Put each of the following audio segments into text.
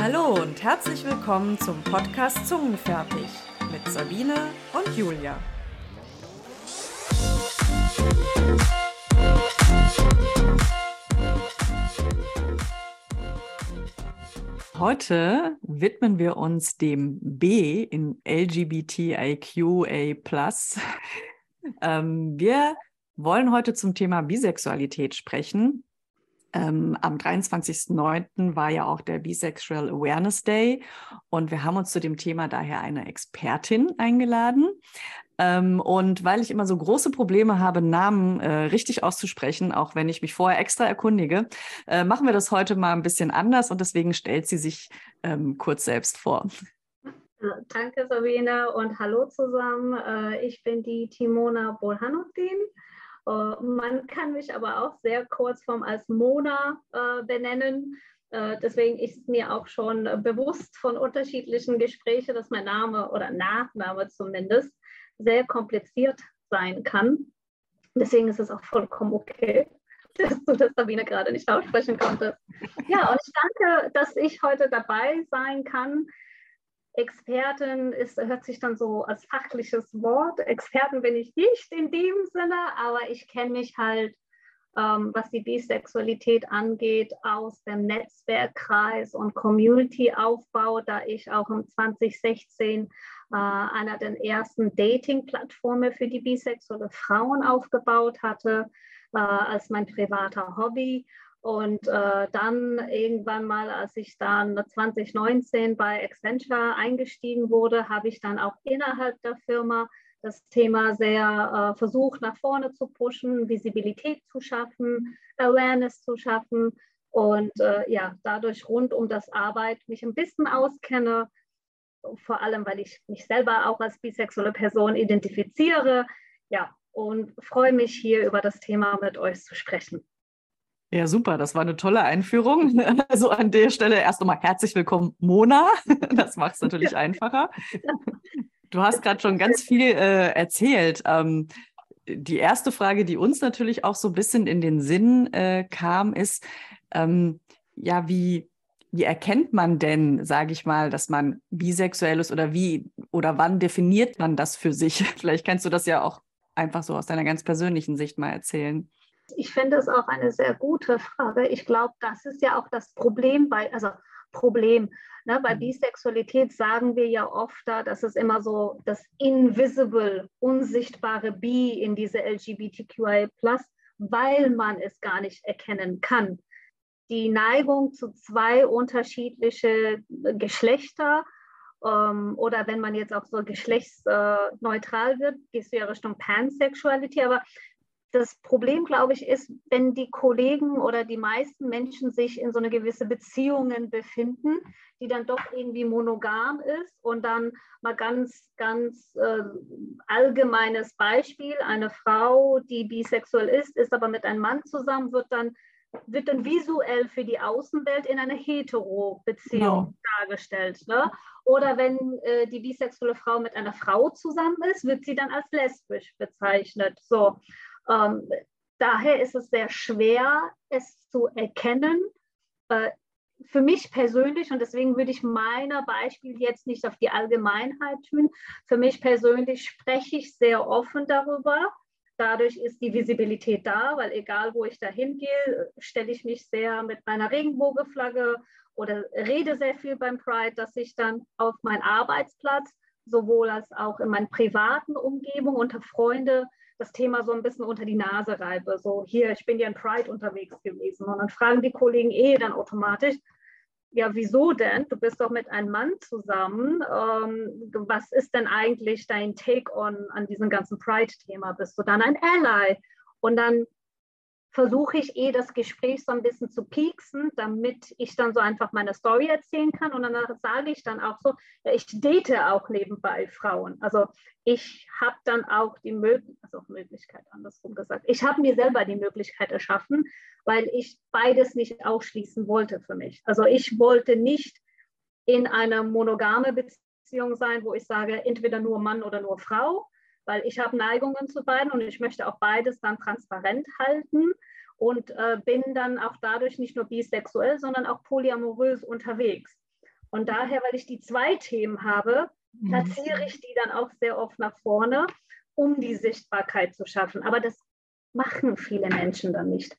Hallo und herzlich willkommen zum Podcast Zungenfertig mit Sabine und Julia. Heute widmen wir uns dem B in LGBTIQA. Ähm, wir wollen heute zum Thema Bisexualität sprechen. Ähm, am 23.09. war ja auch der Bisexual Awareness Day und wir haben uns zu dem Thema daher eine Expertin eingeladen. Ähm, und weil ich immer so große Probleme habe, Namen äh, richtig auszusprechen, auch wenn ich mich vorher extra erkundige, äh, machen wir das heute mal ein bisschen anders und deswegen stellt sie sich ähm, kurz selbst vor. Danke, Sabine, und hallo zusammen. Äh, ich bin die Timona Bolhanuddin. Äh, man kann mich aber auch sehr kurzform als Mona äh, benennen. Deswegen ist mir auch schon bewusst von unterschiedlichen Gesprächen, dass mein Name oder Nachname zumindest sehr kompliziert sein kann. Deswegen ist es auch vollkommen okay, dass du das Sabine gerade nicht aussprechen konntest. Ja, und ich danke, dass ich heute dabei sein kann. Expertin ist, hört sich dann so als fachliches Wort. Experten bin ich nicht in dem Sinne, aber ich kenne mich halt, ähm, was die Bisexualität angeht, aus dem Netzwerkkreis und Community-Aufbau, da ich auch im 2016 äh, einer der ersten Dating-Plattformen für die bisexuelle Frauen aufgebaut hatte, äh, als mein privater Hobby. Und äh, dann irgendwann mal, als ich dann 2019 bei Accenture eingestiegen wurde, habe ich dann auch innerhalb der Firma das Thema sehr äh, versucht nach vorne zu pushen, Visibilität zu schaffen, Awareness zu schaffen und äh, ja, dadurch rund um das Arbeit mich ein bisschen auskenne, vor allem weil ich mich selber auch als bisexuelle Person identifiziere. Ja, und freue mich hier über das Thema mit euch zu sprechen. Ja, super, das war eine tolle Einführung. Also an der Stelle erst nochmal herzlich willkommen, Mona. Das macht es natürlich einfacher. Du hast gerade schon ganz viel äh, erzählt. Ähm, die erste Frage, die uns natürlich auch so ein bisschen in den Sinn äh, kam, ist, ähm, ja, wie, wie erkennt man denn, sage ich mal, dass man bisexuell ist oder wie oder wann definiert man das für sich? Vielleicht kannst du das ja auch einfach so aus deiner ganz persönlichen Sicht mal erzählen. Ich finde es auch eine sehr gute Frage. Ich glaube, das ist ja auch das Problem bei, also Problem. Ne? Bei mhm. Bisexualität sagen wir ja oft, dass es immer so das invisible, unsichtbare Bi in diese LGBTQI+, weil man es gar nicht erkennen kann die Neigung zu zwei unterschiedliche Geschlechter ähm, oder wenn man jetzt auch so geschlechtsneutral wird, gehst du ja Richtung Pansexuality, aber das Problem, glaube ich, ist, wenn die Kollegen oder die meisten Menschen sich in so eine gewisse Beziehungen befinden, die dann doch irgendwie monogam ist und dann mal ganz, ganz äh, allgemeines Beispiel, eine Frau, die bisexuell ist, ist aber mit einem Mann zusammen, wird dann wird dann visuell für die Außenwelt in einer Hetero-Beziehung genau. dargestellt. Ne? Oder wenn äh, die bisexuelle Frau mit einer Frau zusammen ist, wird sie dann als lesbisch bezeichnet. So, ähm, daher ist es sehr schwer, es zu erkennen. Äh, für mich persönlich, und deswegen würde ich meiner Beispiel jetzt nicht auf die Allgemeinheit tun, für mich persönlich spreche ich sehr offen darüber, Dadurch ist die Visibilität da, weil egal wo ich da hingehe, stelle ich mich sehr mit meiner Regenbogenflagge oder rede sehr viel beim Pride, dass ich dann auf meinen Arbeitsplatz sowohl als auch in meiner privaten Umgebung unter Freunde das Thema so ein bisschen unter die Nase reibe. So, hier, ich bin ja in Pride unterwegs gewesen. Und dann fragen die Kollegen eh dann automatisch, ja, wieso denn? Du bist doch mit einem Mann zusammen. Ähm, was ist denn eigentlich dein Take-on an diesem ganzen Pride-Thema? Bist du dann ein Ally? Und dann versuche ich eh das Gespräch so ein bisschen zu pieksen, damit ich dann so einfach meine Story erzählen kann. Und dann sage ich dann auch so, ja, ich date auch nebenbei Frauen. Also ich habe dann auch die Möglichkeit, also Möglichkeit andersrum gesagt, ich habe mir selber die Möglichkeit erschaffen, weil ich beides nicht ausschließen wollte für mich. Also ich wollte nicht in einer monogame Beziehung sein, wo ich sage, entweder nur Mann oder nur Frau, weil ich habe Neigungen zu beiden und ich möchte auch beides dann transparent halten und äh, bin dann auch dadurch nicht nur bisexuell, sondern auch polyamorös unterwegs. Und daher, weil ich die zwei Themen habe, mhm. platziere ich die dann auch sehr oft nach vorne, um die Sichtbarkeit zu schaffen. Aber das machen viele Menschen dann nicht,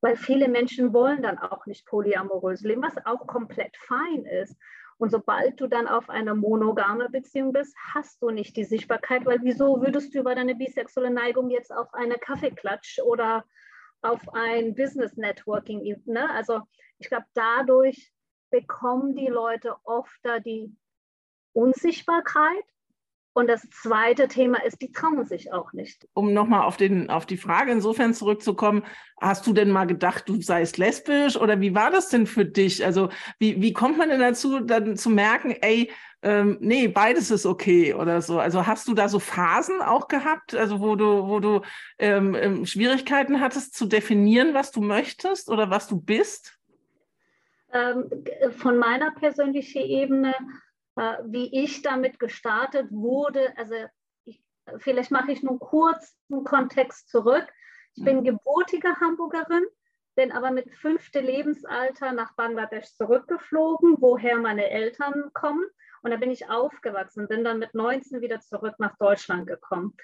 weil viele Menschen wollen dann auch nicht polyamorös leben, was auch komplett fein ist. Und sobald du dann auf einer monogame Beziehung bist, hast du nicht die Sichtbarkeit, weil wieso würdest du über deine bisexuelle Neigung jetzt auf eine Kaffeeklatsch oder auf ein Business Networking, ne? Also ich glaube, dadurch bekommen die Leute oft da die Unsichtbarkeit und das zweite Thema ist, die trauen sich auch nicht. Um nochmal auf, auf die Frage insofern zurückzukommen, hast du denn mal gedacht, du seist lesbisch oder wie war das denn für dich? Also wie, wie kommt man denn dazu, dann zu merken, ey, ähm, nee, beides ist okay oder so. Also hast du da so Phasen auch gehabt, also wo du, wo du ähm, ähm Schwierigkeiten hattest zu definieren, was du möchtest oder was du bist? Ähm, von meiner persönlichen Ebene wie ich damit gestartet wurde. Also ich, vielleicht mache ich nur kurz einen Kontext zurück. Ich bin gebürtige Hamburgerin, bin aber mit fünftem Lebensalter nach Bangladesch zurückgeflogen, woher meine Eltern kommen. Und da bin ich aufgewachsen, bin dann mit 19 wieder zurück nach Deutschland gekommen.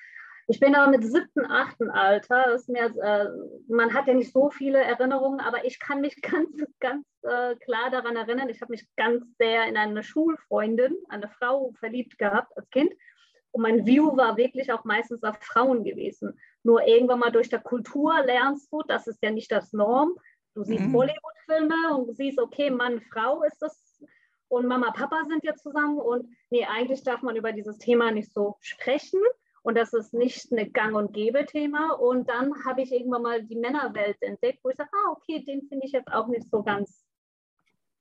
Ich bin aber mit siebten, achten Alter, ist mir, äh, man hat ja nicht so viele Erinnerungen, aber ich kann mich ganz, ganz äh, klar daran erinnern, ich habe mich ganz sehr in eine Schulfreundin, eine Frau verliebt gehabt als Kind. Und mein View war wirklich auch meistens auf Frauen gewesen. Nur irgendwann mal durch der Kultur lernst du, das ist ja nicht das Norm. Du siehst mhm. Bollywood-Filme und siehst, okay, Mann, Frau ist das und Mama, Papa sind ja zusammen und nee, eigentlich darf man über dieses Thema nicht so sprechen. Und das ist nicht ein Gang- und Gäbe-Thema. Und dann habe ich irgendwann mal die Männerwelt entdeckt, wo ich sage, ah, okay, den finde ich jetzt auch nicht so ganz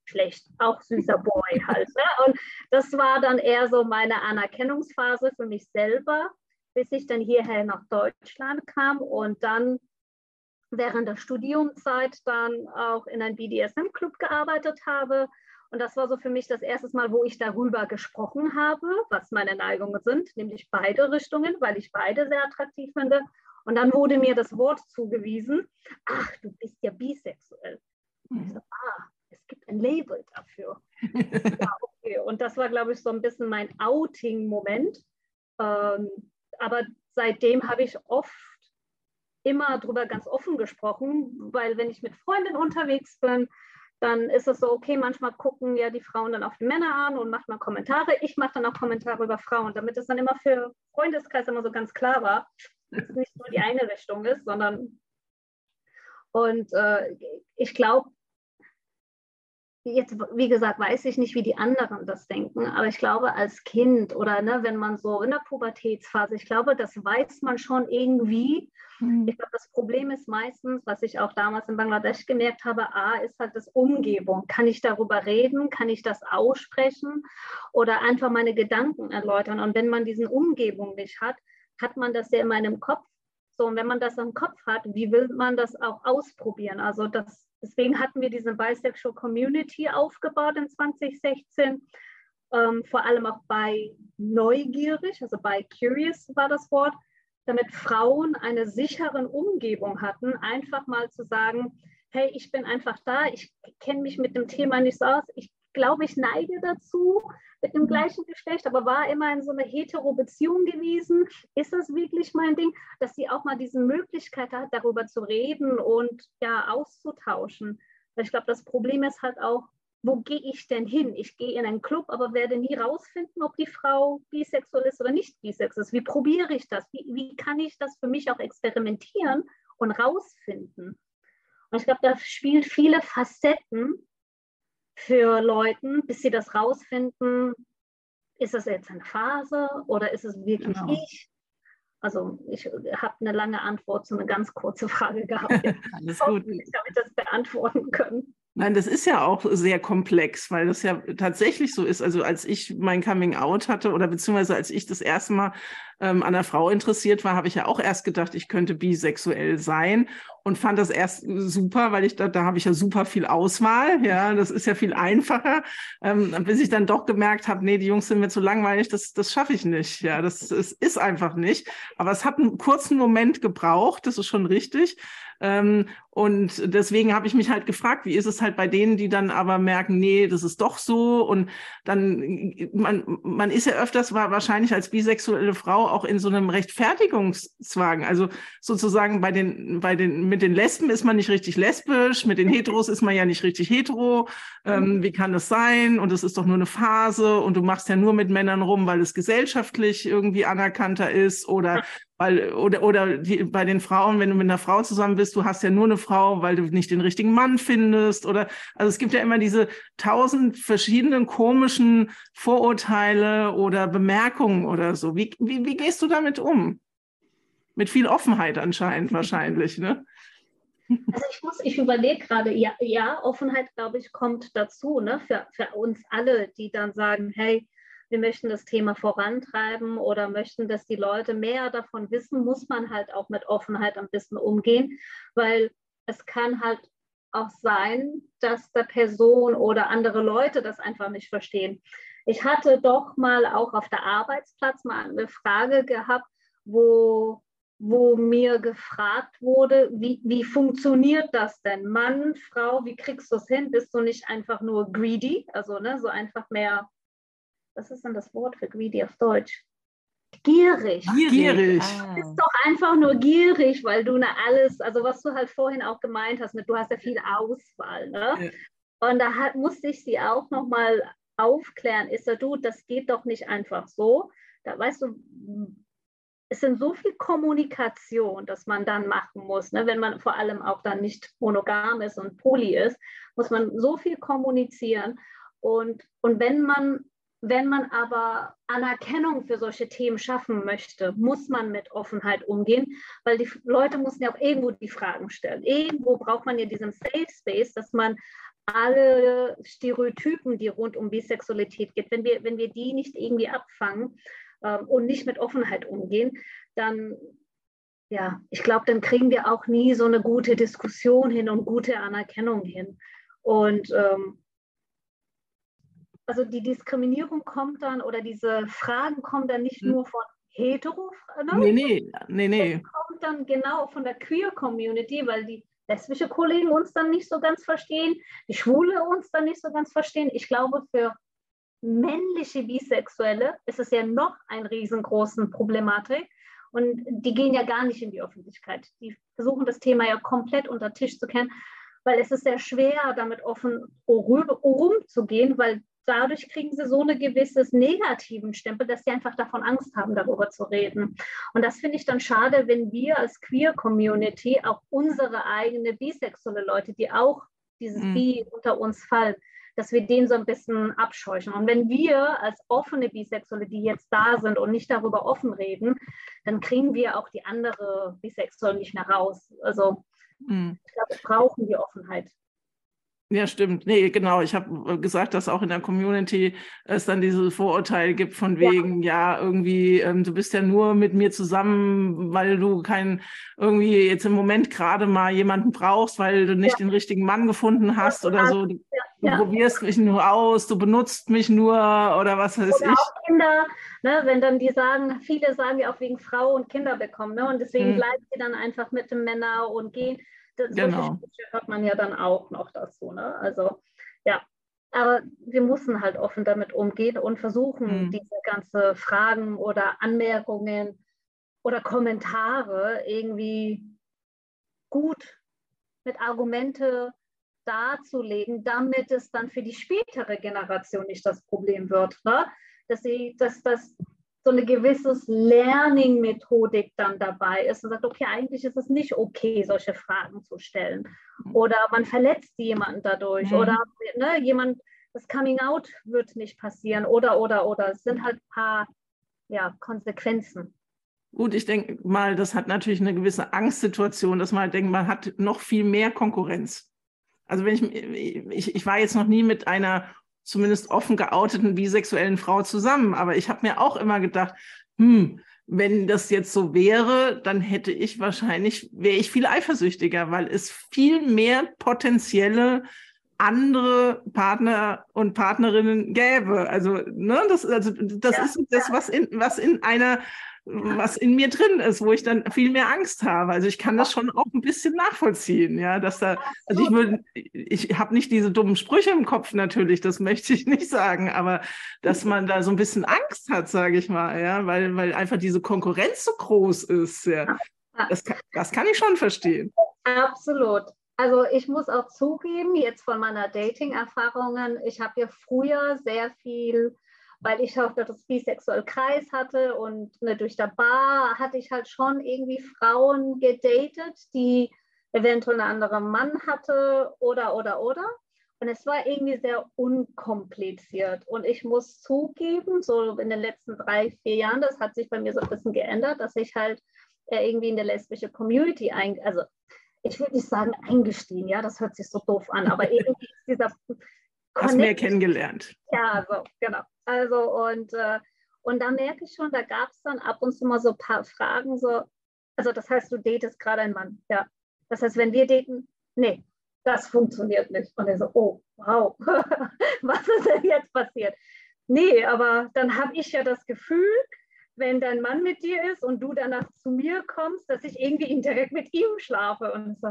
schlecht. Auch süßer Boy halt. Ne? Und das war dann eher so meine Anerkennungsphase für mich selber, bis ich dann hierher nach Deutschland kam und dann während der Studiumzeit dann auch in einem BDSM-Club gearbeitet habe und das war so für mich das erste Mal, wo ich darüber gesprochen habe, was meine Neigungen sind, nämlich beide Richtungen, weil ich beide sehr attraktiv finde. Und dann wurde mir das Wort zugewiesen, ach, du bist ja bisexuell. Und ich so, ah, es gibt ein Label dafür. ja, okay. Und das war, glaube ich, so ein bisschen mein Outing-Moment. Ähm, aber seitdem habe ich oft immer darüber ganz offen gesprochen, weil wenn ich mit Freundinnen unterwegs bin, dann ist es so, okay, manchmal gucken ja die Frauen dann auf die Männer an und macht mal Kommentare. Ich mache dann auch Kommentare über Frauen, damit es dann immer für Freundeskreis immer so ganz klar war, dass es nicht nur die eine Richtung ist, sondern und äh, ich glaube, jetzt, wie gesagt, weiß ich nicht, wie die anderen das denken, aber ich glaube, als Kind oder ne, wenn man so in der Pubertätsphase, ich glaube, das weiß man schon irgendwie. Mhm. Ich glaube, das Problem ist meistens, was ich auch damals in Bangladesch gemerkt habe, A, ist halt das Umgebung. Kann ich darüber reden? Kann ich das aussprechen? Oder einfach meine Gedanken erläutern? Und wenn man diesen Umgebung nicht hat, hat man das ja in meinem Kopf. So, und wenn man das im Kopf hat, wie will man das auch ausprobieren? Also das Deswegen hatten wir diese Bisexual Community aufgebaut in 2016, ähm, vor allem auch bei neugierig, also bei curious war das Wort, damit Frauen eine sichere Umgebung hatten, einfach mal zu sagen, hey, ich bin einfach da, ich kenne mich mit dem Thema nicht so aus, ich glaube, ich neige dazu mit dem mhm. gleichen Geschlecht, aber war immer in so einer hetero-Beziehung gewesen. Ist das wirklich mein Ding? Dass sie auch mal diese Möglichkeit hat, darüber zu reden und ja, auszutauschen. Weil ich glaube, das Problem ist halt auch, wo gehe ich denn hin? Ich gehe in einen Club, aber werde nie rausfinden, ob die Frau bisexuell ist oder nicht bisexuell ist. Wie probiere ich das? Wie, wie kann ich das für mich auch experimentieren und rausfinden? Und ich glaube, da spielt viele Facetten für Leute, bis sie das rausfinden, ist das jetzt eine Phase oder ist es wirklich genau. ich? Also ich habe eine lange Antwort zu einer ganz kurzen Frage gehabt. Alles gut. Ich habe das beantworten können. Nein, das ist ja auch sehr komplex, weil das ja tatsächlich so ist. Also als ich mein Coming Out hatte oder beziehungsweise als ich das erste Mal ähm, an der Frau interessiert war, habe ich ja auch erst gedacht, ich könnte bisexuell sein und fand das erst super, weil ich da, da habe ich ja super viel Auswahl. Ja, das ist ja viel einfacher. Ähm, bis ich dann doch gemerkt habe, nee, die Jungs sind mir zu langweilig, das, das schaffe ich nicht. Ja, das, das ist einfach nicht. Aber es hat einen kurzen Moment gebraucht, das ist schon richtig. Ähm, und deswegen habe ich mich halt gefragt, wie ist es halt bei denen, die dann aber merken, nee, das ist doch so. Und dann, man, man ist ja öfters wahrscheinlich als bisexuelle Frau auch in so einem Rechtfertigungszwang. Also sozusagen bei den, bei den, mit den Lesben ist man nicht richtig lesbisch, mit den Heteros ist man ja nicht richtig hetero. Ähm, wie kann das sein? Und es ist doch nur eine Phase und du machst ja nur mit Männern rum, weil es gesellschaftlich irgendwie anerkannter ist oder weil, oder, oder die, bei den Frauen, wenn du mit einer Frau zusammen bist, du hast ja nur eine Frau, weil du nicht den richtigen Mann findest. Oder also es gibt ja immer diese tausend verschiedenen komischen Vorurteile oder Bemerkungen oder so. Wie, wie, wie gehst du damit um? Mit viel Offenheit anscheinend wahrscheinlich, ne? Also ich muss, ich überlege gerade, ja, ja, Offenheit, glaube ich, kommt dazu, ne, für, für uns alle, die dann sagen, hey, wir möchten das Thema vorantreiben oder möchten, dass die Leute mehr davon wissen, muss man halt auch mit Offenheit ein bisschen umgehen, weil es kann halt auch sein, dass der Person oder andere Leute das einfach nicht verstehen. Ich hatte doch mal auch auf der Arbeitsplatz mal eine Frage gehabt, wo, wo mir gefragt wurde, wie, wie funktioniert das denn? Mann, Frau, wie kriegst du es hin? Bist du nicht einfach nur greedy, also ne, so einfach mehr was ist denn das Wort für greedy auf Deutsch? Gierig. Gierig. Ah. Du bist doch einfach nur gierig, weil du ne alles, also was du halt vorhin auch gemeint hast, mit, du hast ja viel Auswahl. Ne? Ja. Und da hat, musste ich sie auch nochmal aufklären, ist ja du, das geht doch nicht einfach so. Da weißt du, es sind so viel Kommunikation, dass man dann machen muss, ne? wenn man vor allem auch dann nicht monogam ist und poly ist, muss man so viel kommunizieren. Und, und wenn man wenn man aber Anerkennung für solche Themen schaffen möchte, muss man mit Offenheit umgehen, weil die Leute müssen ja auch irgendwo die Fragen stellen. Irgendwo braucht man ja diesen Safe Space, dass man alle Stereotypen, die rund um Bisexualität geht, wenn wir, wenn wir die nicht irgendwie abfangen ähm, und nicht mit Offenheit umgehen, dann, ja, ich glaube, dann kriegen wir auch nie so eine gute Diskussion hin und gute Anerkennung hin. Und ähm, also die Diskriminierung kommt dann oder diese Fragen kommen dann nicht hm. nur von hetero, ne? nee, nee, nee, nee. Das kommt dann genau von der Queer Community, weil die lesbische Kollegen uns dann nicht so ganz verstehen, die Schwule uns dann nicht so ganz verstehen. Ich glaube, für männliche Bisexuelle ist es ja noch eine riesengroße Problematik. Und die gehen ja gar nicht in die Öffentlichkeit. Die versuchen das Thema ja komplett unter Tisch zu kennen, weil es ist sehr schwer, damit offen rumzugehen, weil dadurch kriegen sie so eine gewisses negativen Stempel, dass sie einfach davon Angst haben, darüber zu reden. Und das finde ich dann schade, wenn wir als Queer Community auch unsere eigene bisexuelle Leute, die auch dieses mhm. Bi unter uns fallen, dass wir den so ein bisschen abscheuchen. Und wenn wir als offene Bisexuelle, die jetzt da sind und nicht darüber offen reden, dann kriegen wir auch die andere Bisexuelle nicht mehr raus. Also mhm. ich glaube, wir brauchen die Offenheit. Ja, stimmt. Nee, genau. Ich habe äh, gesagt, dass auch in der Community es dann dieses Vorurteil gibt von wegen, ja, ja irgendwie, ähm, du bist ja nur mit mir zusammen, weil du keinen irgendwie jetzt im Moment gerade mal jemanden brauchst, weil du nicht ja. den richtigen Mann gefunden hast ja, oder so. Du, du probierst mich nur aus, du benutzt mich nur oder was weiß oder ich. Auch Kinder, ne, wenn dann die sagen, viele sagen ja auch wegen Frau und Kinder bekommen, ne? Und deswegen hm. bleiben sie dann einfach mit dem Männer und gehen das genau. hört man ja dann auch noch dazu. Ne? Also ja, aber wir müssen halt offen damit umgehen und versuchen, mhm. diese ganze Fragen oder Anmerkungen oder Kommentare irgendwie gut mit Argumente darzulegen, damit es dann für die spätere Generation nicht das Problem wird. Ne? Dass, sie, dass, dass so eine gewisse Learning-Methodik dann dabei ist und sagt, okay, eigentlich ist es nicht okay, solche Fragen zu stellen. Oder man verletzt jemanden dadurch. Mhm. Oder ne, jemand, das Coming Out wird nicht passieren. Oder, oder, oder. Es sind halt ein paar ja, Konsequenzen. Gut, ich denke mal, das hat natürlich eine gewisse Angstsituation, dass man halt denkt, man hat noch viel mehr Konkurrenz. Also wenn ich, ich, ich war jetzt noch nie mit einer zumindest offen geouteten bisexuellen Frau zusammen. Aber ich habe mir auch immer gedacht, hm, wenn das jetzt so wäre, dann hätte ich wahrscheinlich, wäre ich viel eifersüchtiger, weil es viel mehr potenzielle andere Partner und Partnerinnen gäbe. Also, ne, das, also das ja, ist das, was in, was in einer was in mir drin ist, wo ich dann viel mehr Angst habe. Also ich kann das schon auch ein bisschen nachvollziehen, ja, dass da, also ich würde, ich habe nicht diese dummen Sprüche im Kopf natürlich, das möchte ich nicht sagen, aber dass man da so ein bisschen Angst hat, sage ich mal, ja, weil, weil einfach diese Konkurrenz so groß ist, ja. Das kann, das kann ich schon verstehen. Absolut. Also ich muss auch zugeben, jetzt von meiner Dating-Erfahrungen, ich habe ja früher sehr viel weil ich auch das bisexuell Kreis hatte und ne, durch der Bar hatte ich halt schon irgendwie Frauen gedatet, die eventuell einen anderen Mann hatte oder, oder, oder. Und es war irgendwie sehr unkompliziert. Und ich muss zugeben, so in den letzten drei, vier Jahren, das hat sich bei mir so ein bisschen geändert, dass ich halt äh, irgendwie in der lesbische Community, ein, also ich würde nicht sagen eingestiegen, ja, das hört sich so doof an, aber irgendwie ist dieser Hast mehr kennengelernt. Ja, so, genau. Also und, äh, und da merke ich schon, da gab es dann ab und zu mal so ein paar Fragen, so, also das heißt, du datest gerade einen Mann, ja. Das heißt, wenn wir daten, nee, das funktioniert nicht. Und er so, oh, wow, was ist denn jetzt passiert? Nee, aber dann habe ich ja das Gefühl, wenn dein Mann mit dir ist und du danach zu mir kommst, dass ich irgendwie direkt mit ihm schlafe. Und so,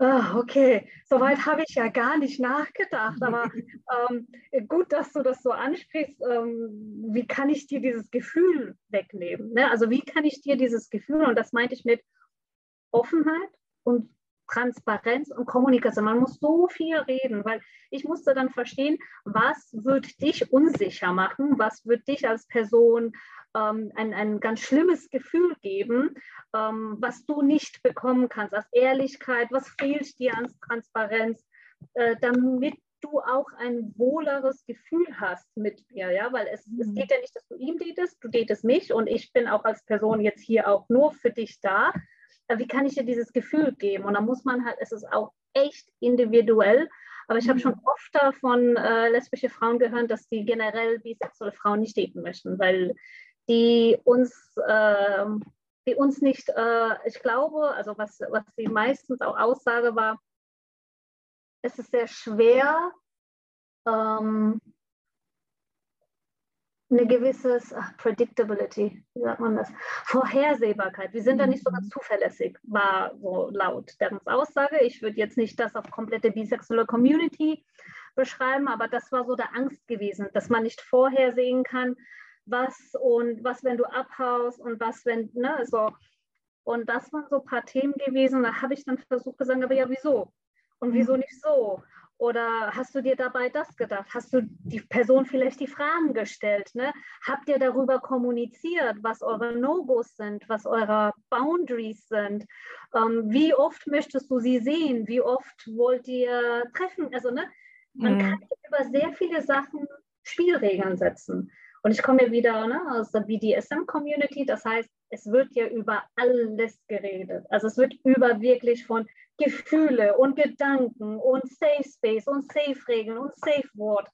Ah, okay, soweit habe ich ja gar nicht nachgedacht, aber ähm, gut, dass du das so ansprichst. Ähm, wie kann ich dir dieses Gefühl wegnehmen? Ne? Also wie kann ich dir dieses Gefühl, und das meinte ich mit Offenheit und Transparenz und Kommunikation. Man muss so viel reden, weil ich musste dann verstehen, was wird dich unsicher machen, was wird dich als Person ähm, ein, ein ganz schlimmes Gefühl geben, ähm, was du nicht bekommen kannst, als Ehrlichkeit, was fehlt dir an Transparenz, äh, damit du auch ein wohleres Gefühl hast mit mir, ja, weil es, mhm. es geht ja nicht, dass du ihm datest, du datest mich und ich bin auch als Person jetzt hier auch nur für dich da. Äh, wie kann ich dir dieses Gefühl geben? Und da muss man halt, es ist auch echt individuell, aber ich habe schon mhm. oft von äh, lesbische Frauen gehört, dass die generell bisexuelle Frauen nicht daten möchten, weil die uns, äh, die uns nicht, äh, ich glaube, also was, was sie meistens auch Aussage war, es ist sehr schwer, ähm, eine gewisse Predictability, wie sagt man das? Vorhersehbarkeit. Wir sind da nicht so ganz mhm. zuverlässig, war so laut deren Aussage. Ich würde jetzt nicht das auf komplette bisexuelle Community beschreiben, aber das war so der Angst gewesen, dass man nicht vorhersehen kann, was und was, wenn du abhaust und was, wenn, ne, so. Und das waren so ein paar Themen gewesen. Da habe ich dann versucht gesagt, aber ja, wieso? Und wieso mhm. nicht so? Oder hast du dir dabei das gedacht? Hast du die Person vielleicht die Fragen gestellt? Ne? Habt ihr darüber kommuniziert, was eure No-Gos sind, was eure Boundaries sind? Ähm, wie oft möchtest du sie sehen? Wie oft wollt ihr treffen? Also ne, man mhm. kann über sehr viele Sachen Spielregeln setzen. Und ich komme ja wieder ne, aus der BDSM-Community, das heißt, es wird ja über alles geredet. Also es wird über wirklich von Gefühle und Gedanken und Safe Space und Safe Regeln und Safe Word.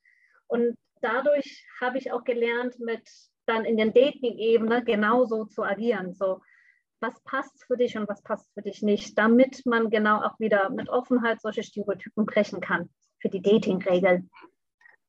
Und dadurch habe ich auch gelernt, mit dann in der Dating-Ebene genauso zu agieren. So, was passt für dich und was passt für dich nicht, damit man genau auch wieder mit Offenheit solche Stereotypen brechen kann für die Dating-Regeln.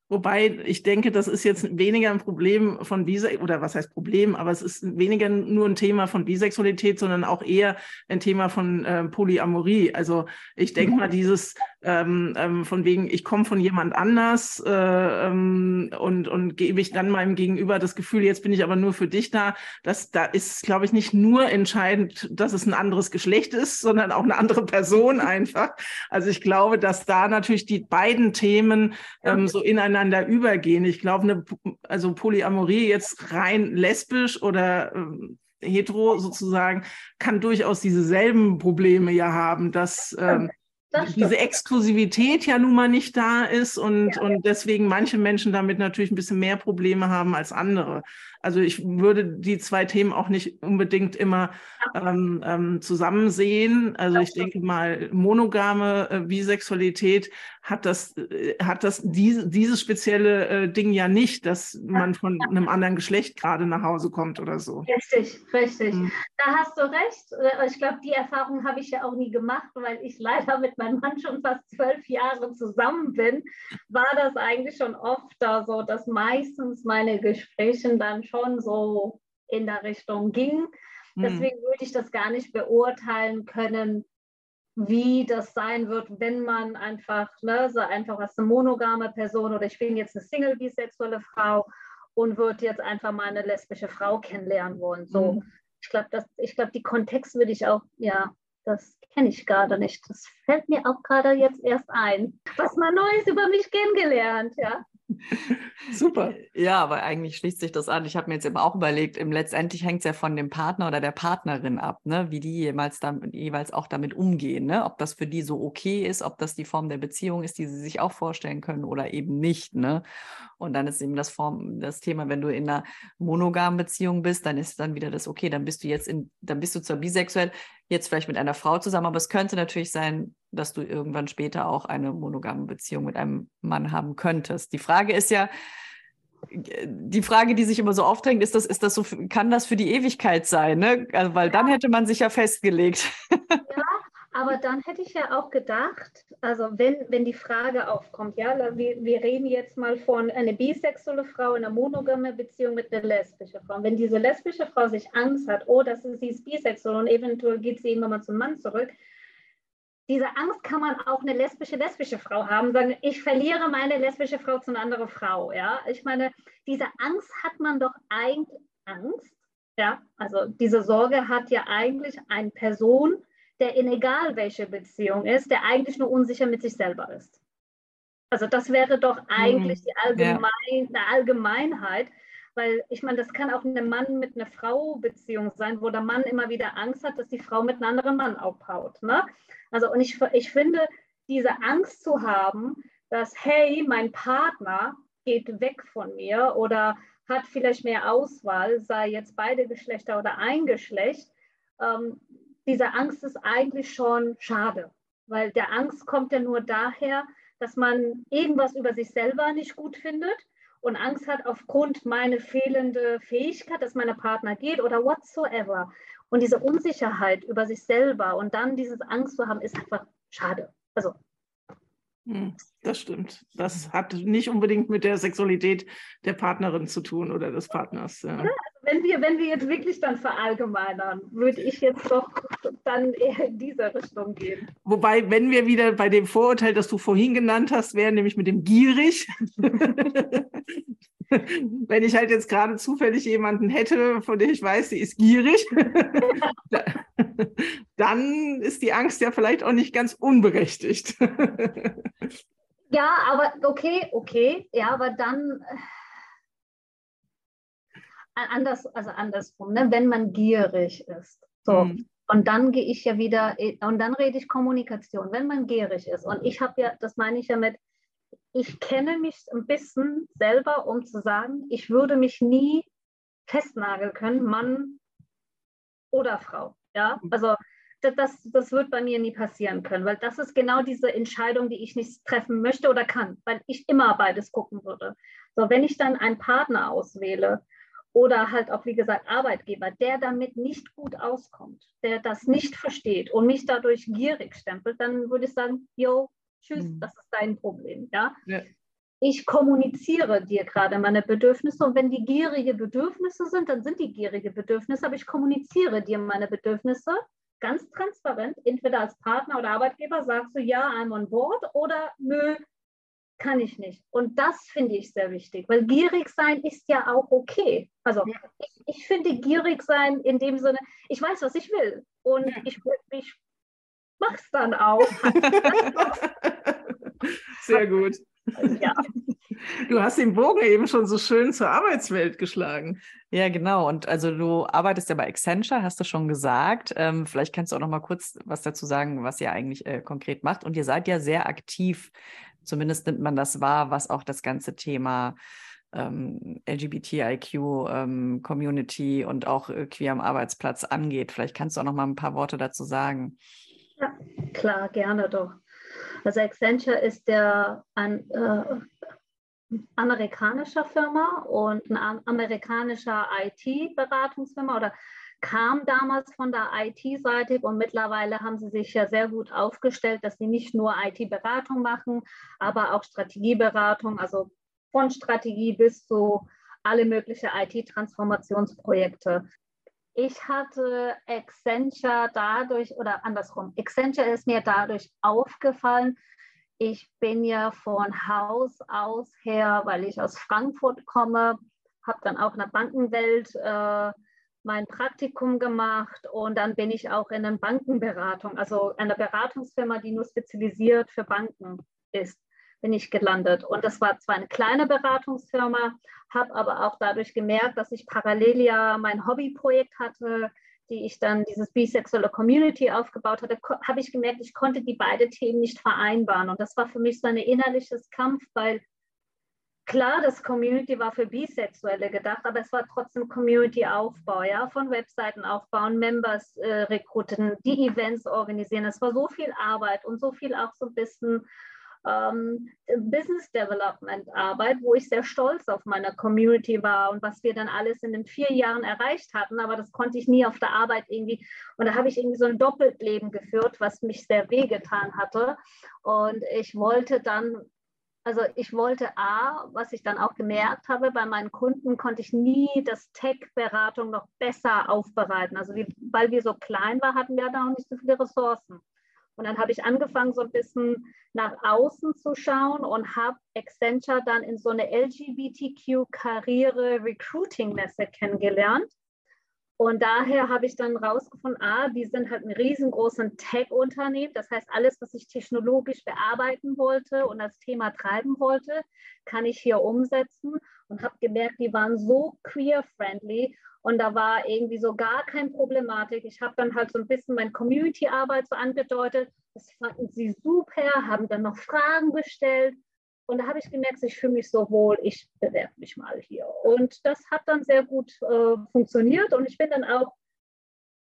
Wobei ich denke, das ist jetzt weniger ein Problem von Bisexualität, oder was heißt Problem, aber es ist weniger nur ein Thema von Bisexualität, sondern auch eher ein Thema von äh, Polyamorie. Also ich denke mhm. mal, dieses ähm, ähm, von wegen, ich komme von jemand anders äh, ähm, und, und gebe ich dann meinem Gegenüber das Gefühl, jetzt bin ich aber nur für dich da. Das, da ist, glaube ich, nicht nur entscheidend, dass es ein anderes Geschlecht ist, sondern auch eine andere Person einfach. Also ich glaube, dass da natürlich die beiden Themen ähm, so ineinander übergehen. Ich glaube, eine, also Polyamorie jetzt rein lesbisch oder ähm, hetero sozusagen kann durchaus dieselben Probleme ja haben, dass ähm, diese Exklusivität ja nun mal nicht da ist und, ja, und deswegen manche Menschen damit natürlich ein bisschen mehr Probleme haben als andere. Also ich würde die zwei Themen auch nicht unbedingt immer ähm, ähm, zusammen sehen. Also ich denke mal, monogame äh, Bisexualität hat das, äh, hat das diese, dieses spezielle äh, Ding ja nicht, dass man von einem anderen Geschlecht gerade nach Hause kommt oder so. Richtig, richtig. Mhm. Da hast du recht. Äh, ich glaube, die Erfahrung habe ich ja auch nie gemacht, weil ich leider mit meinem Mann schon fast zwölf Jahre zusammen bin. War das eigentlich schon oft da so, dass meistens meine Gespräche dann schon so in der Richtung gingen. Mhm. Deswegen würde ich das gar nicht beurteilen können, wie das sein wird, wenn man einfach, ne, so einfach als eine monogame Person oder ich bin jetzt eine Single-bisexuelle Frau und würde jetzt einfach mal eine lesbische Frau kennenlernen wollen. So, mhm. ich glaube, ich glaube, die Kontext würde ich auch, ja, das kenne ich gerade nicht. Das fällt mir auch gerade jetzt erst ein. Was mal Neues über mich kennengelernt, ja. Super. Ja, aber eigentlich schließt sich das an. Ich habe mir jetzt eben auch überlegt, im letztendlich hängt es ja von dem Partner oder der Partnerin ab, ne? wie die jeweils, dann, jeweils auch damit umgehen. Ne? Ob das für die so okay ist, ob das die Form der Beziehung ist, die sie sich auch vorstellen können oder eben nicht. Ne? Und dann ist eben das, Form, das Thema, wenn du in einer monogamen Beziehung bist, dann ist dann wieder das, okay, dann bist du jetzt in, dann bist du zwar bisexuell, jetzt vielleicht mit einer Frau zusammen, aber es könnte natürlich sein, dass du irgendwann später auch eine monogame Beziehung mit einem Mann haben könntest. Die Frage ist ja, die Frage, die sich immer so aufdrängt, ist das, ist das so, kann das für die Ewigkeit sein? Ne? Also, weil dann hätte man sich ja festgelegt. Aber dann hätte ich ja auch gedacht, also wenn, wenn die Frage aufkommt, ja, wir, wir reden jetzt mal von einer bisexuelle Frau in einer monogame Beziehung mit einer lesbischen Frau. Wenn diese lesbische Frau sich Angst hat, oh, das ist, sie ist bisexuell und eventuell geht sie irgendwann mal zum Mann zurück, diese Angst kann man auch eine lesbische, lesbische Frau haben, sagen, ich verliere meine lesbische Frau zu einer anderen Frau. Ja, ich meine, diese Angst hat man doch eigentlich Angst. Ja, also diese Sorge hat ja eigentlich eine Person, der in egal welche Beziehung ist, der eigentlich nur unsicher mit sich selber ist. Also das wäre doch eigentlich mhm. die Allgemein, ja. Allgemeinheit, weil ich meine, das kann auch ein Mann mit einer Frau Beziehung sein, wo der Mann immer wieder Angst hat, dass die Frau mit einem anderen Mann abhaut. Ne? Also und ich, ich finde, diese Angst zu haben, dass, hey, mein Partner geht weg von mir oder hat vielleicht mehr Auswahl, sei jetzt beide Geschlechter oder ein Geschlecht, ähm, diese Angst ist eigentlich schon schade, weil der Angst kommt ja nur daher, dass man irgendwas über sich selber nicht gut findet und Angst hat aufgrund meiner fehlenden Fähigkeit, dass mein Partner geht oder whatsoever. Und diese Unsicherheit über sich selber und dann dieses Angst zu haben, ist einfach schade. Also. Hm, das stimmt. Das hat nicht unbedingt mit der Sexualität der Partnerin zu tun oder des Partners. Ja. Wenn, wir, wenn wir jetzt wirklich dann verallgemeinern, würde ich jetzt doch dann eher in diese Richtung gehen. Wobei, wenn wir wieder bei dem Vorurteil, das du vorhin genannt hast, wären, nämlich mit dem gierig. wenn ich halt jetzt gerade zufällig jemanden hätte, von dem ich weiß, sie ist gierig, dann ist die Angst ja vielleicht auch nicht ganz unberechtigt. ja, aber okay, okay, ja, aber dann äh, anders, also andersrum, ne? wenn man gierig ist. So. Mhm. Und dann gehe ich ja wieder, und dann rede ich Kommunikation, wenn man gierig ist. Und ich habe ja, das meine ich ja mit, ich kenne mich ein bisschen selber, um zu sagen, ich würde mich nie festnageln können, Mann oder Frau. Ja, also das, das wird bei mir nie passieren können, weil das ist genau diese Entscheidung, die ich nicht treffen möchte oder kann, weil ich immer beides gucken würde. So, wenn ich dann einen Partner auswähle oder halt auch, wie gesagt, Arbeitgeber, der damit nicht gut auskommt, der das nicht versteht und mich dadurch gierig stempelt, dann würde ich sagen, yo, tschüss, mhm. das ist dein Problem. Ja? ja. Ich kommuniziere dir gerade meine Bedürfnisse und wenn die gierige Bedürfnisse sind, dann sind die gierige Bedürfnisse, aber ich kommuniziere dir meine Bedürfnisse ganz transparent, entweder als Partner oder Arbeitgeber sagst du ja, I'm on board oder nö, kann ich nicht. Und das finde ich sehr wichtig, weil gierig sein ist ja auch okay. Also ja. ich, ich, finde gierig sein in dem Sinne, ich weiß, was ich will und ja. ich, ich mache es dann auch. Sehr gut. Ja. Du hast den Bogen eben schon so schön zur Arbeitswelt geschlagen. Ja, genau. Und also du arbeitest ja bei Accenture, hast du schon gesagt. Ähm, vielleicht kannst du auch noch mal kurz was dazu sagen, was ihr eigentlich äh, konkret macht. Und ihr seid ja sehr aktiv, zumindest nimmt man das wahr, was auch das ganze Thema ähm, LGBTIQ ähm, und auch äh, queer am Arbeitsplatz angeht. Vielleicht kannst du auch noch mal ein paar Worte dazu sagen. Ja, klar, gerne doch. Also Accenture ist der ein äh, amerikanischer Firma und ein amerikanischer IT-Beratungsfirma oder kam damals von der IT-Seite und mittlerweile haben sie sich ja sehr gut aufgestellt, dass sie nicht nur IT-Beratung machen, aber auch Strategieberatung, also von Strategie bis zu alle möglichen IT-Transformationsprojekte. Ich hatte Accenture dadurch, oder andersrum, Accenture ist mir dadurch aufgefallen. Ich bin ja von Haus aus her, weil ich aus Frankfurt komme, habe dann auch in der Bankenwelt äh, mein Praktikum gemacht und dann bin ich auch in einer Bankenberatung, also einer Beratungsfirma, die nur spezialisiert für Banken ist bin ich gelandet. Und das war zwar eine kleine Beratungsfirma, habe aber auch dadurch gemerkt, dass ich parallel ja mein Hobbyprojekt hatte, die ich dann dieses bisexuelle Community aufgebaut hatte, habe ich gemerkt, ich konnte die beiden Themen nicht vereinbaren. Und das war für mich so ein innerliches Kampf, weil klar, das Community war für Bisexuelle gedacht, aber es war trotzdem Community-Aufbau, ja, von Webseiten aufbauen, Members äh, rekruten, die Events organisieren. Es war so viel Arbeit und so viel auch so ein bisschen ähm, Business Development Arbeit, wo ich sehr stolz auf meine Community war und was wir dann alles in den vier Jahren erreicht hatten. Aber das konnte ich nie auf der Arbeit irgendwie. Und da habe ich irgendwie so ein Doppeltleben geführt, was mich sehr wehgetan hatte. Und ich wollte dann also ich wollte A, was ich dann auch gemerkt habe, bei meinen Kunden konnte ich nie das Tech-Beratung noch besser aufbereiten. Also wie, weil wir so klein waren, hatten wir da auch nicht so viele Ressourcen. Und dann habe ich angefangen, so ein bisschen nach außen zu schauen und habe Accenture dann in so eine LGBTQ-Karriere-Recruiting-Messe kennengelernt. Und daher habe ich dann rausgefunden, ah, die sind halt ein riesengroßes Tech-Unternehmen. Das heißt, alles, was ich technologisch bearbeiten wollte und als Thema treiben wollte, kann ich hier umsetzen. Und habe gemerkt, die waren so queer-friendly und da war irgendwie so gar keine Problematik. Ich habe dann halt so ein bisschen meine Community-Arbeit so angedeutet. Das fanden sie super, haben dann noch Fragen gestellt. Und da habe ich gemerkt, ich fühle mich so wohl, ich bewerbe mich mal hier. Und das hat dann sehr gut äh, funktioniert. Und ich bin dann auch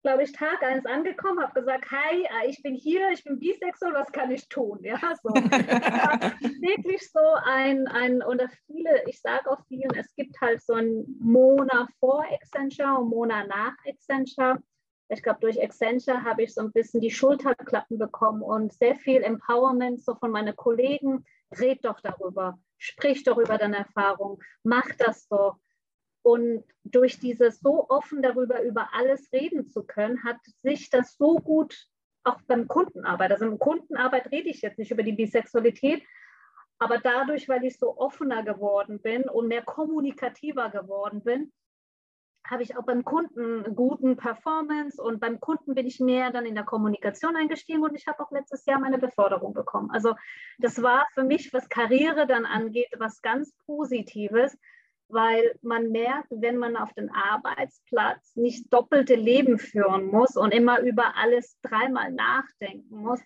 glaube ich, Tag eins angekommen, habe gesagt, hi, äh, ich bin hier, ich bin bisexuell, was kann ich tun? Ja, so. wirklich so ein, ein, oder viele, ich sage auch vielen, es gibt halt so ein Mona vor Accenture und Mona nach Accenture. Ich glaube, durch Accenture habe ich so ein bisschen die Schulterklappen bekommen und sehr viel Empowerment so von meinen Kollegen. Red doch darüber, sprich doch über deine Erfahrung, mach das doch. Und durch dieses so offen darüber, über alles reden zu können, hat sich das so gut auch beim Kundenarbeit, also im Kundenarbeit rede ich jetzt nicht über die Bisexualität, aber dadurch, weil ich so offener geworden bin und mehr kommunikativer geworden bin, habe ich auch beim Kunden guten Performance und beim Kunden bin ich mehr dann in der Kommunikation eingestiegen und ich habe auch letztes Jahr meine Beförderung bekommen. Also das war für mich, was Karriere dann angeht, was ganz Positives, weil man merkt, wenn man auf den Arbeitsplatz nicht doppelte Leben führen muss und immer über alles dreimal nachdenken muss,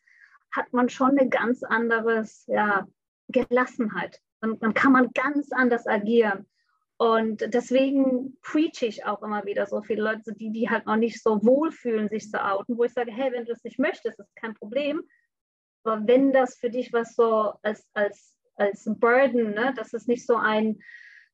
hat man schon eine ganz andere ja, Gelassenheit. Dann, dann kann man ganz anders agieren. Und deswegen preach ich auch immer wieder so viele Leute, die, die halt noch nicht so wohlfühlen, sich zu outen, wo ich sage, hey, wenn du es nicht möchtest, ist kein Problem. Aber wenn das für dich was so als, als, als Burden, ne, dass es nicht so ein,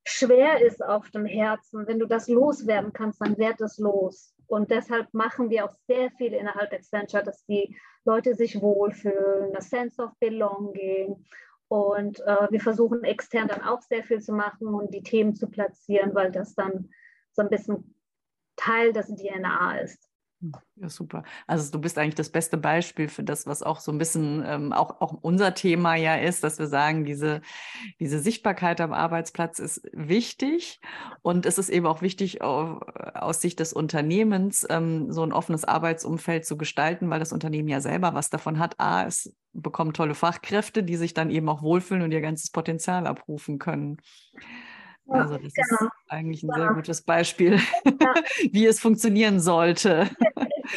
schwer ist auf dem Herzen, wenn du das loswerden kannst, dann werd es los. Und deshalb machen wir auch sehr viel innerhalb Accenture, dass die Leute sich wohlfühlen, a sense of belonging. Und äh, wir versuchen extern dann auch sehr viel zu machen und die Themen zu platzieren, weil das dann so ein bisschen Teil des DNA ist. Ja, super. Also du bist eigentlich das beste Beispiel für das, was auch so ein bisschen ähm, auch, auch unser Thema ja ist, dass wir sagen, diese, diese Sichtbarkeit am Arbeitsplatz ist wichtig und es ist eben auch wichtig, auf, aus Sicht des Unternehmens ähm, so ein offenes Arbeitsumfeld zu gestalten, weil das Unternehmen ja selber was davon hat. A, es bekommt tolle Fachkräfte, die sich dann eben auch wohlfühlen und ihr ganzes Potenzial abrufen können. Also das genau. ist eigentlich ein ja. sehr gutes Beispiel, ja. wie es funktionieren sollte.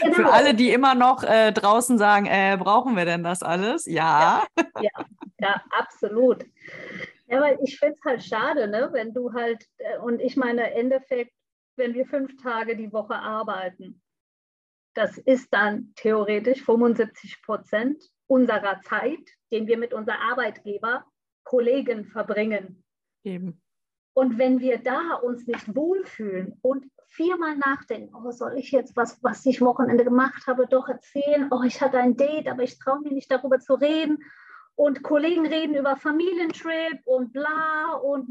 Genau. Für alle, die immer noch äh, draußen sagen, äh, brauchen wir denn das alles? Ja. Ja, ja, absolut. Ja, weil ich finde es halt schade, ne? wenn du halt, äh, und ich meine, im Endeffekt, wenn wir fünf Tage die Woche arbeiten, das ist dann theoretisch 75 Prozent unserer Zeit, den wir mit unserer Arbeitgeber, Kollegen verbringen. Eben. Und wenn wir da uns nicht wohlfühlen und viermal nachdenken, oh, soll ich jetzt was, was ich Wochenende gemacht habe, doch erzählen, oh, ich hatte ein Date, aber ich traue mir nicht darüber zu reden. Und Kollegen reden über Familientrip und bla und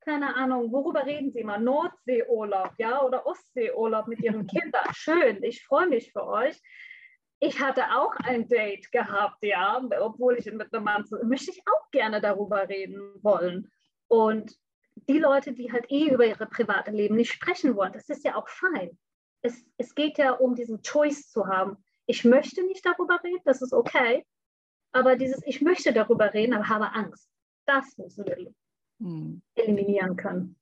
keine Ahnung, worüber reden Sie mal? Nordseeurlaub, ja, oder Ostseeurlaub mit Ihren Kindern. Schön, ich freue mich für euch. Ich hatte auch ein Date gehabt, ja, obwohl ich mit einem Mann, möchte ich auch gerne darüber reden wollen. Und die Leute, die halt eh über ihre private Leben nicht sprechen wollen, das ist ja auch fein. Es, es geht ja um diesen Choice zu haben. Ich möchte nicht darüber reden, das ist okay. Aber dieses, ich möchte darüber reden, aber habe Angst, das müssen wir hm. eliminieren können.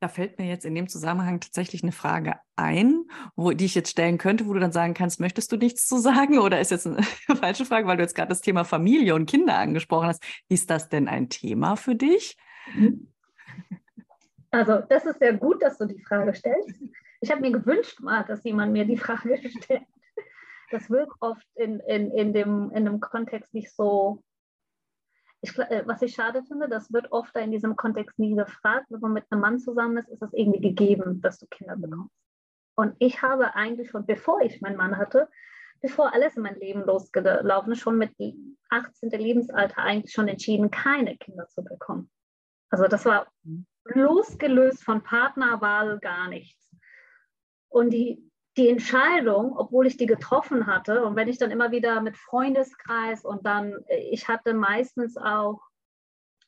Da fällt mir jetzt in dem Zusammenhang tatsächlich eine Frage ein, wo, die ich jetzt stellen könnte, wo du dann sagen kannst, möchtest du nichts zu sagen? Oder ist jetzt eine falsche Frage, weil du jetzt gerade das Thema Familie und Kinder angesprochen hast. Ist das denn ein Thema für dich? Mhm. Also, das ist sehr gut, dass du die Frage stellst. Ich habe mir gewünscht mal, dass jemand mir die Frage stellt. Das wird oft in, in, in, dem, in dem Kontext nicht so ich, äh, was ich schade finde, das wird oft in diesem Kontext nie gefragt. Wenn man mit einem Mann zusammen ist, ist es irgendwie gegeben, dass du Kinder mhm. bekommst. Und ich habe eigentlich schon, bevor ich meinen Mann hatte, bevor alles in mein Leben losgelaufen ist, schon mit 18. Lebensalter eigentlich schon entschieden, keine Kinder zu bekommen. Also das war mhm. losgelöst von Partnerwahl gar nichts. Und die, die Entscheidung, obwohl ich die getroffen hatte, und wenn ich dann immer wieder mit Freundeskreis und dann, äh, ich hatte meistens auch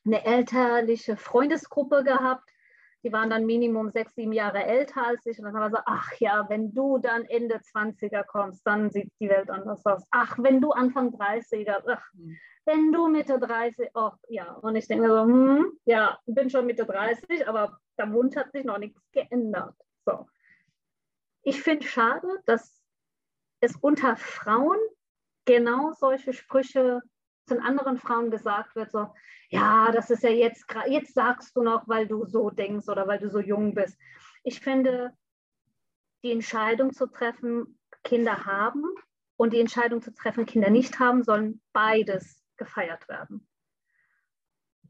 eine elterliche Freundesgruppe gehabt, die waren dann Minimum sechs, sieben Jahre älter als ich. Und dann haben wir so, ach ja, wenn du dann Ende 20er kommst, dann sieht die Welt anders aus. Ach, wenn du Anfang 30er, ach, mhm. wenn du Mitte 30, ach ja. Und ich denke so, hm, ja, bin schon Mitte 30, aber der Wunsch hat sich noch nichts geändert. So ich finde schade, dass es unter Frauen genau solche Sprüche zu anderen Frauen gesagt wird, so, ja, das ist ja jetzt, jetzt sagst du noch, weil du so denkst oder weil du so jung bist. Ich finde, die Entscheidung zu treffen, Kinder haben und die Entscheidung zu treffen, Kinder nicht haben, sollen beides gefeiert werden.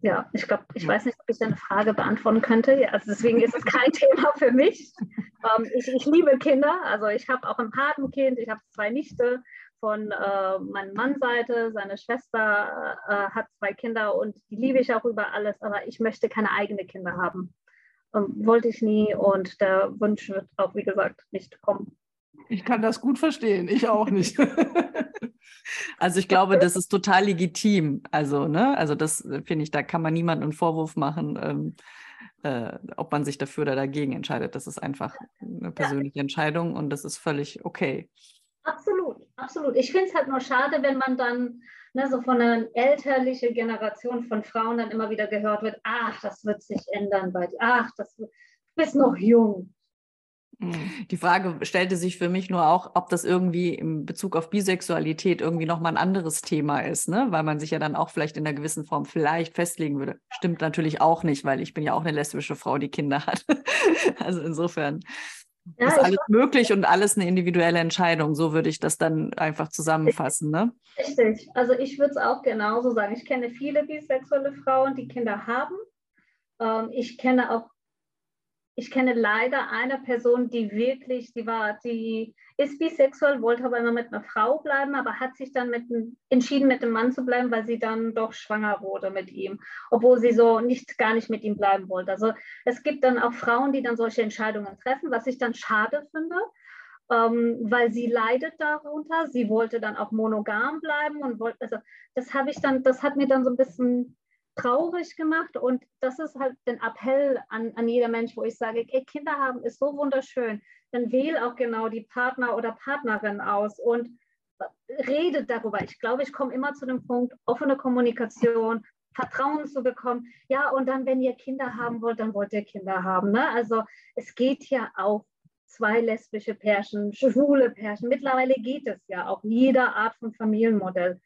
Ja, ich glaube, ich weiß nicht, ob ich deine Frage beantworten könnte. Ja, also deswegen ist es kein Thema für mich. Ähm, ich, ich, liebe Kinder. Also ich habe auch ein Patenkind. Ich habe zwei Nichte von äh, meiner Mannseite. Seine Schwester äh, hat zwei Kinder und die liebe ich auch über alles. Aber ich möchte keine eigenen Kinder haben. Ähm, wollte ich nie und der Wunsch wird auch, wie gesagt, nicht kommen. Ich kann das gut verstehen. Ich auch nicht. Also ich glaube, das ist total legitim. Also, ne, also das äh, finde ich, da kann man niemandem einen Vorwurf machen, ähm, äh, ob man sich dafür oder dagegen entscheidet. Das ist einfach eine persönliche ja. Entscheidung und das ist völlig okay. Absolut, absolut. Ich finde es halt nur schade, wenn man dann ne, so von einer elterlichen Generation von Frauen dann immer wieder gehört wird, ach, das wird sich ändern bei dir, ach, das, du bist noch jung. Mhm. Die Frage stellte sich für mich nur auch, ob das irgendwie in Bezug auf Bisexualität irgendwie nochmal ein anderes Thema ist, ne? weil man sich ja dann auch vielleicht in einer gewissen Form vielleicht festlegen würde. Stimmt natürlich auch nicht, weil ich bin ja auch eine lesbische Frau, die Kinder hat. also insofern ja, ist alles möglich und alles eine individuelle Entscheidung. So würde ich das dann einfach zusammenfassen. Ne? Richtig. Also ich würde es auch genauso sagen. Ich kenne viele bisexuelle Frauen, die Kinder haben. Ähm, ich kenne auch ich kenne leider eine Person, die wirklich, die war, die ist bisexuell, wollte aber immer mit einer Frau bleiben, aber hat sich dann mit, entschieden, mit dem Mann zu bleiben, weil sie dann doch schwanger wurde mit ihm, obwohl sie so nicht gar nicht mit ihm bleiben wollte. Also es gibt dann auch Frauen, die dann solche Entscheidungen treffen, was ich dann schade finde, ähm, weil sie leidet darunter. Sie wollte dann auch monogam bleiben und wollte, also das habe ich dann, das hat mir dann so ein bisschen traurig gemacht und das ist halt den Appell an, an jeder Mensch, wo ich sage, ey, Kinder haben ist so wunderschön, dann wähle auch genau die Partner oder Partnerin aus und redet darüber. Ich glaube, ich komme immer zu dem Punkt, offene Kommunikation, Vertrauen zu bekommen. Ja, und dann, wenn ihr Kinder haben wollt, dann wollt ihr Kinder haben. Ne? Also es geht ja auch zwei lesbische Pärchen, schwule Pärchen. Mittlerweile geht es ja auch jeder Art von Familienmodell.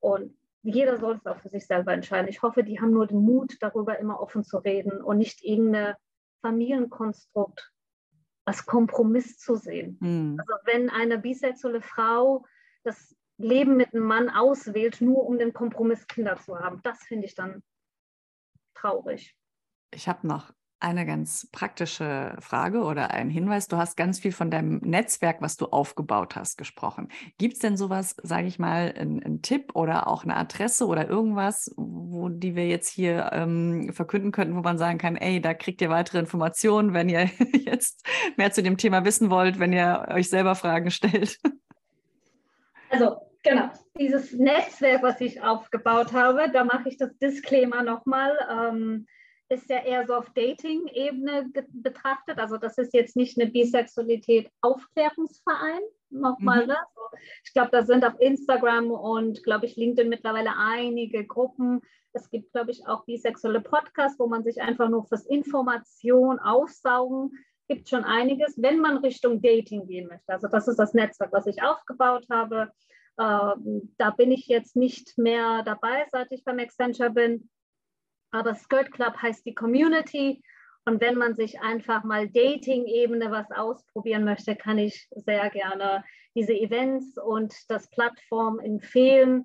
Und jeder soll es auch für sich selber entscheiden. Ich hoffe, die haben nur den Mut, darüber immer offen zu reden und nicht irgendein Familienkonstrukt als Kompromiss zu sehen. Mhm. Also wenn eine bisexuelle Frau das Leben mit einem Mann auswählt, nur um den Kompromiss Kinder zu haben. Das finde ich dann traurig. Ich habe noch eine ganz praktische Frage oder ein Hinweis. Du hast ganz viel von deinem Netzwerk, was du aufgebaut hast, gesprochen. Gibt es denn sowas, sage ich mal, einen Tipp oder auch eine Adresse oder irgendwas, wo die wir jetzt hier ähm, verkünden könnten, wo man sagen kann, ey, da kriegt ihr weitere Informationen, wenn ihr jetzt mehr zu dem Thema wissen wollt, wenn ihr euch selber Fragen stellt? Also genau, dieses Netzwerk, was ich aufgebaut habe, da mache ich das Disclaimer nochmal. Ähm, ist ja eher so auf Dating-Ebene betrachtet. Also das ist jetzt nicht eine Bisexualität-Aufklärungsverein. Nochmal, mhm. ne? Ich glaube, da sind auf Instagram und, glaube ich, LinkedIn mittlerweile einige Gruppen. Es gibt, glaube ich, auch bisexuelle Podcasts, wo man sich einfach nur fürs Information aufsaugen gibt schon einiges, wenn man Richtung Dating gehen möchte. Also das ist das Netzwerk, was ich aufgebaut habe. Ähm, da bin ich jetzt nicht mehr dabei, seit ich beim Accenture bin. Aber Skirt Club heißt die Community. Und wenn man sich einfach mal Dating-Ebene was ausprobieren möchte, kann ich sehr gerne diese Events und das Plattform empfehlen,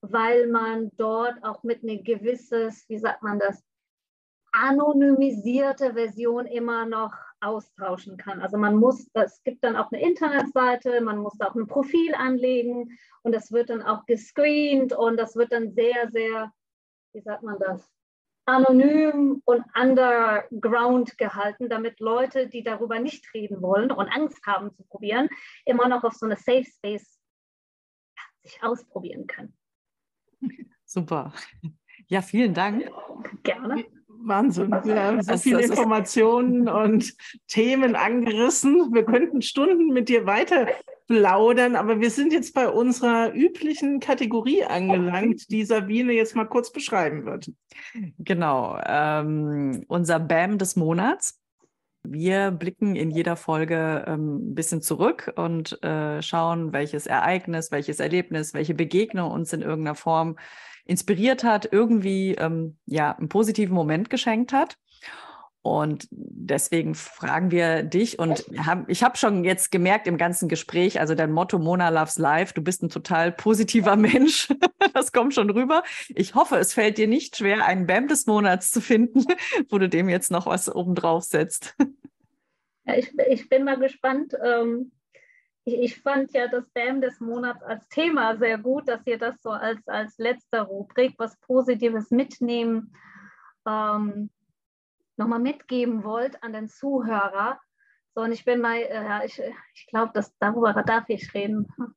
weil man dort auch mit einem gewisses, wie sagt man das, anonymisierte Version immer noch austauschen kann. Also man muss, es gibt dann auch eine Internetseite, man muss auch ein Profil anlegen und das wird dann auch gescreent und das wird dann sehr, sehr, wie sagt man das, anonym und underground gehalten, damit Leute, die darüber nicht reden wollen und Angst haben zu probieren, immer noch auf so eine Safe Space sich ausprobieren können. Super. Ja, vielen Dank. Gerne. Wahnsinn. Wir haben so viele Informationen und Themen angerissen. Wir könnten Stunden mit dir weiter plaudern, aber wir sind jetzt bei unserer üblichen Kategorie angelangt, die Sabine jetzt mal kurz beschreiben wird. Genau, ähm, unser BAM des Monats. Wir blicken in jeder Folge ähm, ein bisschen zurück und äh, schauen, welches Ereignis, welches Erlebnis, welche Begegnung uns in irgendeiner Form inspiriert hat, irgendwie ähm, ja einen positiven Moment geschenkt hat. Und deswegen fragen wir dich und haben, ich habe schon jetzt gemerkt im ganzen Gespräch, also dein Motto Mona Loves Life, du bist ein total positiver Mensch. das kommt schon rüber. Ich hoffe, es fällt dir nicht schwer, einen BAM des Monats zu finden, wo du dem jetzt noch was obendrauf setzt. Ja, ich, ich bin mal gespannt. Ähm, ich, ich, fand ja das BAM des Monats als Thema sehr gut, dass ihr das so als, als letzte Rubrik was Positives mitnehmen. Ähm, nochmal mitgeben wollt an den Zuhörer. So, und ich bin mal, äh, ich, ich glaube, darüber darf ich reden.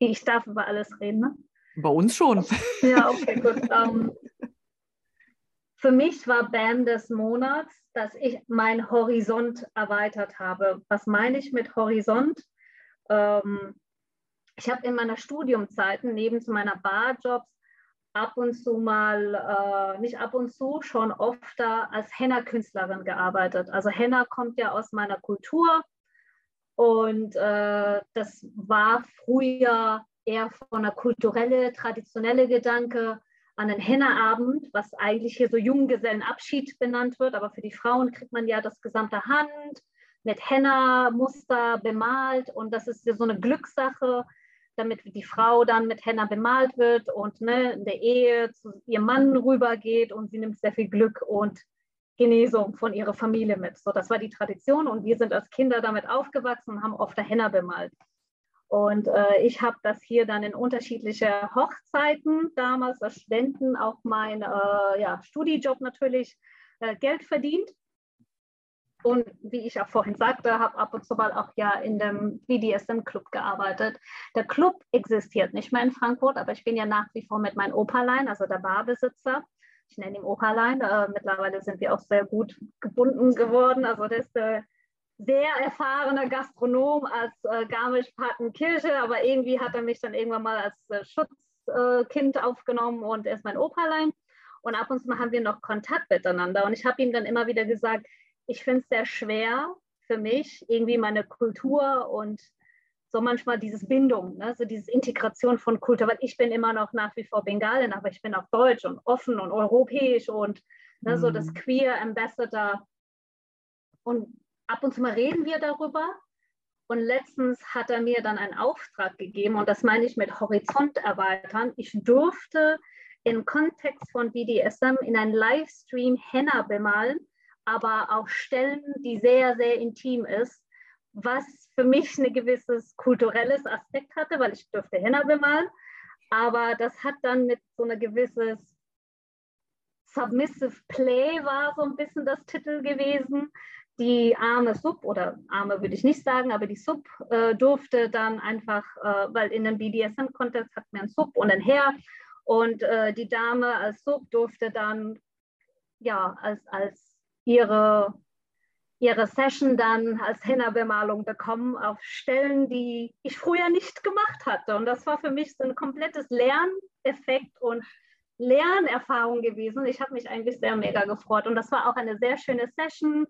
Ich darf über alles reden. Ne? Bei uns schon. Ja, okay, gut. Um, ähm, für mich war BAM des Monats, dass ich meinen Horizont erweitert habe. Was meine ich mit Horizont? Ähm, ich habe in meiner Studiumzeiten neben zu meiner Barjobs ab und zu mal, äh, nicht ab und zu, schon oft als Henna-Künstlerin gearbeitet. Also Henna kommt ja aus meiner Kultur und äh, das war früher eher von einer kulturelle, traditionelle Gedanke an den Henna-Abend, was eigentlich hier so Junggesellenabschied benannt wird, aber für die Frauen kriegt man ja das gesamte Hand mit Henna-Muster bemalt und das ist ja so eine Glückssache damit die Frau dann mit Henna bemalt wird und ne, in der Ehe zu ihrem Mann rübergeht und sie nimmt sehr viel Glück und Genesung von ihrer Familie mit. So, das war die Tradition und wir sind als Kinder damit aufgewachsen und haben oft der Henna bemalt. Und äh, ich habe das hier dann in unterschiedliche Hochzeiten damals als Studenten auch mein äh, ja, Studijob natürlich äh, Geld verdient. Und wie ich auch vorhin sagte, habe ab und zu mal auch ja in dem BDSM-Club gearbeitet. Der Club existiert nicht mehr in Frankfurt, aber ich bin ja nach wie vor mit meinem Opalein, also der Barbesitzer. Ich nenne ihn Opalein. Äh, mittlerweile sind wir auch sehr gut gebunden geworden. Also der ist der sehr erfahrene Gastronom als äh, Garmisch-Partenkirche, aber irgendwie hat er mich dann irgendwann mal als äh, Schutzkind äh, aufgenommen und er ist mein Opalein. Und ab und zu haben wir noch Kontakt miteinander. Und ich habe ihm dann immer wieder gesagt, ich finde es sehr schwer für mich, irgendwie meine Kultur und so manchmal dieses Bindung, ne? so diese Integration von Kultur, weil ich bin immer noch nach wie vor Bengalin, aber ich bin auch deutsch und offen und europäisch und ne, mhm. so das mhm. Queer Ambassador. Und ab und zu mal reden wir darüber Und letztens hat er mir dann einen Auftrag gegeben und das meine ich mit Horizont erweitern. Ich durfte im Kontext von BDSM in einem Livestream Henna bemalen, aber auf Stellen, die sehr, sehr intim ist, was für mich ein gewisses kulturelles Aspekt hatte, weil ich durfte Henna bemalen. Aber das hat dann mit so einer gewisses Submissive Play war so ein bisschen das Titel gewesen. Die arme Sub, oder arme würde ich nicht sagen, aber die Sub äh, durfte dann einfach, äh, weil in einem BDSM-Kontext hat man einen Sub und ein Herr und äh, die Dame als Sub durfte dann ja als, als ihre, ihre Session dann als Henna-Bemalung bekommen auf Stellen, die ich früher nicht gemacht hatte. Und das war für mich so ein komplettes Lerneffekt und Lernerfahrung gewesen. Ich habe mich eigentlich sehr mega gefreut. Und das war auch eine sehr schöne Session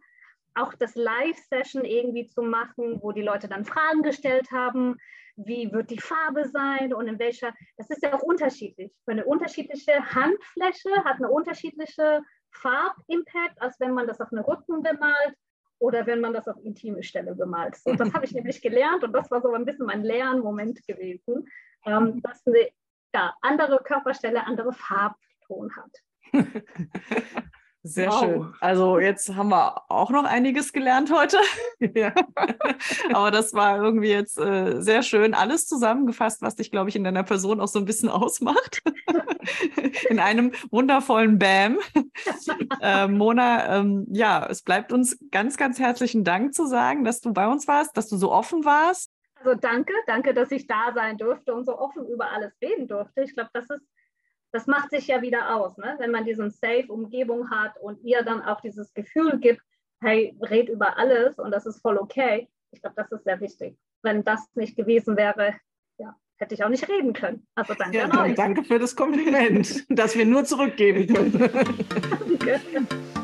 auch das Live-Session irgendwie zu machen, wo die Leute dann Fragen gestellt haben, wie wird die Farbe sein und in welcher, das ist ja auch unterschiedlich. Eine unterschiedliche Handfläche hat eine unterschiedliche Farbimpact, als wenn man das auf einen Rücken bemalt oder wenn man das auf intime Stelle bemalt. Und das habe ich nämlich gelernt und das war so ein bisschen mein Lernmoment gewesen, ähm, dass eine ja, andere Körperstelle andere Farbton hat. Sehr wow. schön. Also jetzt haben wir auch noch einiges gelernt heute. ja. Aber das war irgendwie jetzt äh, sehr schön alles zusammengefasst, was dich, glaube ich, in deiner Person auch so ein bisschen ausmacht. in einem wundervollen Bam. äh, Mona, ähm, ja, es bleibt uns ganz, ganz herzlichen Dank zu sagen, dass du bei uns warst, dass du so offen warst. Also danke, danke, dass ich da sein durfte und so offen über alles reden durfte. Ich glaube, das ist das macht sich ja wieder aus, ne? wenn man diesen Safe-Umgebung hat und ihr dann auch dieses Gefühl gibt, hey, red über alles und das ist voll okay. Ich glaube, das ist sehr wichtig. Wenn das nicht gewesen wäre, ja, hätte ich auch nicht reden können. Also danke ja, Danke für das Kompliment, das wir nur zurückgeben können.